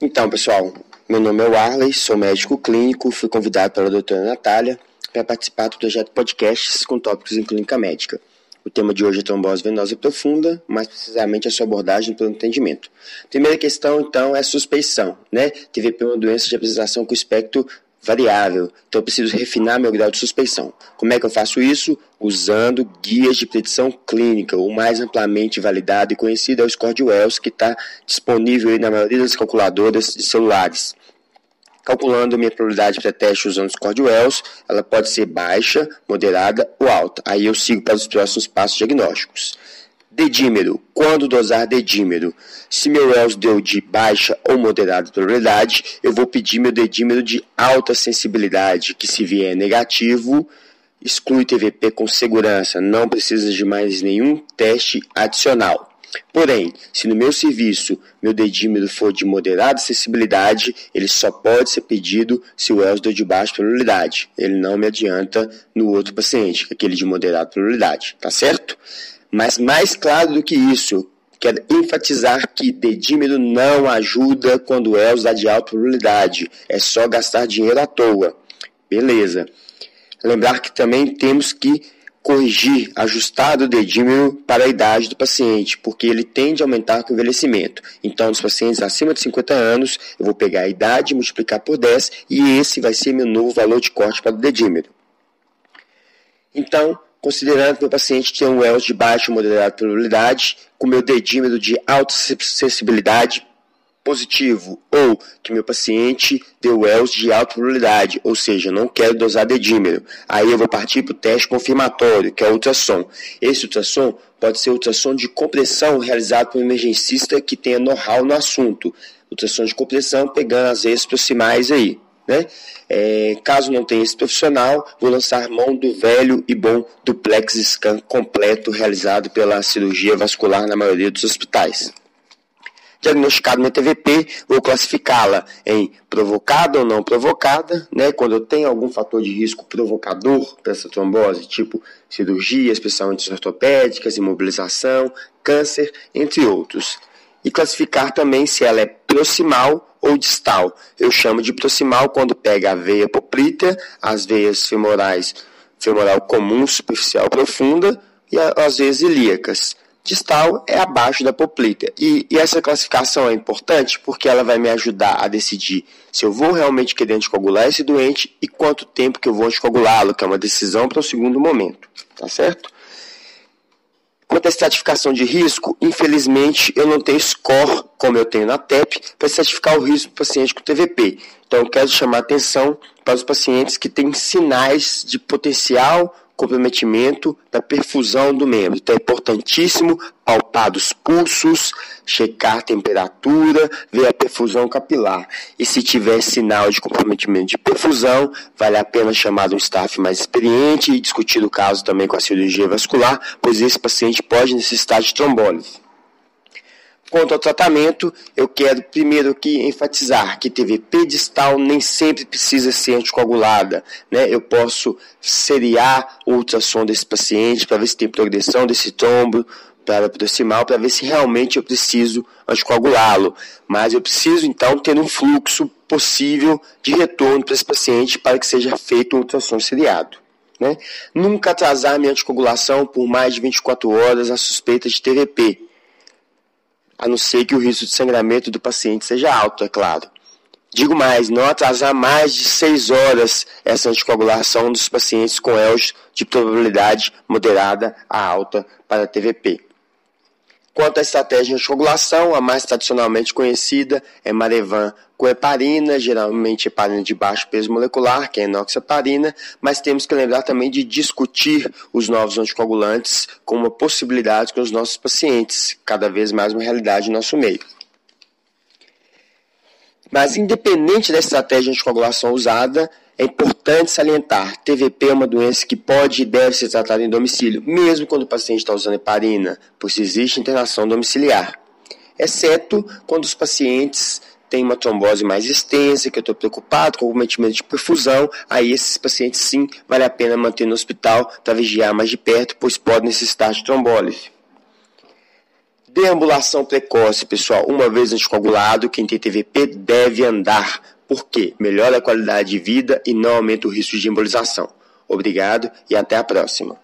Então, pessoal, meu nome é Warley, sou médico clínico, fui convidado pela doutora Natália para participar do projeto Podcasts com tópicos em clínica médica. O tema de hoje é trombose venosa profunda, mais precisamente a sua abordagem pelo entendimento. Primeira questão, então, é suspeição, né? TVP é uma doença de apresentação com espectro variável, então eu preciso refinar meu grau de suspeição. Como é que eu faço isso? Usando guias de predição clínica. O mais amplamente validado e conhecido é o Score de Wells, que está disponível na maioria das calculadoras de celulares. Calculando minha probabilidade para teste usando o Score de Wells, ela pode ser baixa, moderada ou alta. Aí eu sigo para os próximos passos diagnósticos. Dedímero. Quando dosar dedímero? Se meu Wells deu de baixa ou moderada probabilidade, eu vou pedir meu dedímero de alta sensibilidade, que se vier negativo, exclui TVP com segurança, não precisa de mais nenhum teste adicional. Porém, se no meu serviço meu dedímero for de moderada sensibilidade, ele só pode ser pedido se o Wells deu de baixa probabilidade. Ele não me adianta no outro paciente, aquele de moderada probabilidade, tá certo? Mas mais claro do que isso, quero enfatizar que dedímero não ajuda quando é usado de alta probabilidade. É só gastar dinheiro à toa. Beleza. Lembrar que também temos que corrigir, ajustar o dedímero para a idade do paciente, porque ele tende a aumentar com o envelhecimento. Então, nos pacientes acima de 50 anos, eu vou pegar a idade, multiplicar por 10 e esse vai ser meu novo valor de corte para o dedímero. Então, considerando que meu paciente tem um Wells de baixa ou moderada probabilidade, com meu dedímero de alta sensibilidade positivo, ou que meu paciente deu Wells de alta probabilidade, ou seja, não quero dosar dedímero. Aí eu vou partir para o teste confirmatório, que é o ultrassom. Esse ultrassom pode ser ultrassom de compressão realizado por um emergencista que tenha know-how no assunto. Ultrassom de compressão pegando as vezes proximais aí. Né? É, caso não tenha esse profissional, vou lançar mão do velho e bom duplex scan completo realizado pela cirurgia vascular na maioria dos hospitais. Diagnosticado no TVP, vou classificá-la em provocada ou não provocada, né? quando eu tenho algum fator de risco provocador para essa trombose, tipo cirurgia, especialmente ortopédicas, imobilização, câncer, entre outros. E classificar também se ela é proximal ou distal. Eu chamo de proximal quando pega a veia poplítea, as veias femorais, femoral comum, superficial profunda e as veias ilíacas. Distal é abaixo da poplítea. E, e, essa classificação é importante porque ela vai me ajudar a decidir se eu vou realmente querer anticoagular esse doente e quanto tempo que eu vou anticoagulá-lo, que é uma decisão para o segundo momento. Tá certo? À estratificação de risco, infelizmente eu não tenho score, como eu tenho na TEP, para estratificar o risco do paciente com TVP. Então eu quero chamar atenção para os pacientes que têm sinais de potencial comprometimento da perfusão do membro. Então é importantíssimo palpar os pulsos, checar a temperatura, ver a perfusão capilar. E se tiver sinal de comprometimento de perfusão, vale a pena chamar um staff mais experiente e discutir o caso também com a cirurgia vascular, pois esse paciente pode necessitar de trombólise. Quanto ao tratamento, eu quero primeiro aqui enfatizar que TVP distal nem sempre precisa ser anticoagulada. Né? Eu posso seriar o ultrassom desse paciente para ver se tem progressão desse trombo para proximal, para ver se realmente eu preciso anticoagulá-lo. Mas eu preciso então ter um fluxo possível de retorno para esse paciente para que seja feito um ultrassom seriado. Né? Nunca atrasar minha anticoagulação por mais de 24 horas a suspeita de TVP a não ser que o risco de sangramento do paciente seja alto, é claro. Digo mais, não atrasar mais de 6 horas essa anticoagulação dos pacientes com ELS de probabilidade moderada a alta para TVP. Quanto à estratégia de anticoagulação, a mais tradicionalmente conhecida é Marevan com heparina, geralmente heparina de baixo peso molecular, que é enoxaparina, mas temos que lembrar também de discutir os novos anticoagulantes como uma possibilidade com os nossos pacientes, cada vez mais uma realidade no nosso meio. Mas independente da estratégia de anticoagulação usada, é importante salientar, TVP é uma doença que pode e deve ser tratada em domicílio, mesmo quando o paciente está usando heparina, pois existe internação domiciliar. Exceto quando os pacientes têm uma trombose mais extensa, que eu estou preocupado com cometimento de perfusão, aí esses pacientes sim vale a pena manter no hospital para vigiar mais de perto, pois pode necessitar de trombólise. Deambulação precoce, pessoal. Uma vez anticoagulado, quem tem TVP deve andar. Por quê? Melhora a qualidade de vida e não aumenta o risco de embolização. Obrigado e até a próxima.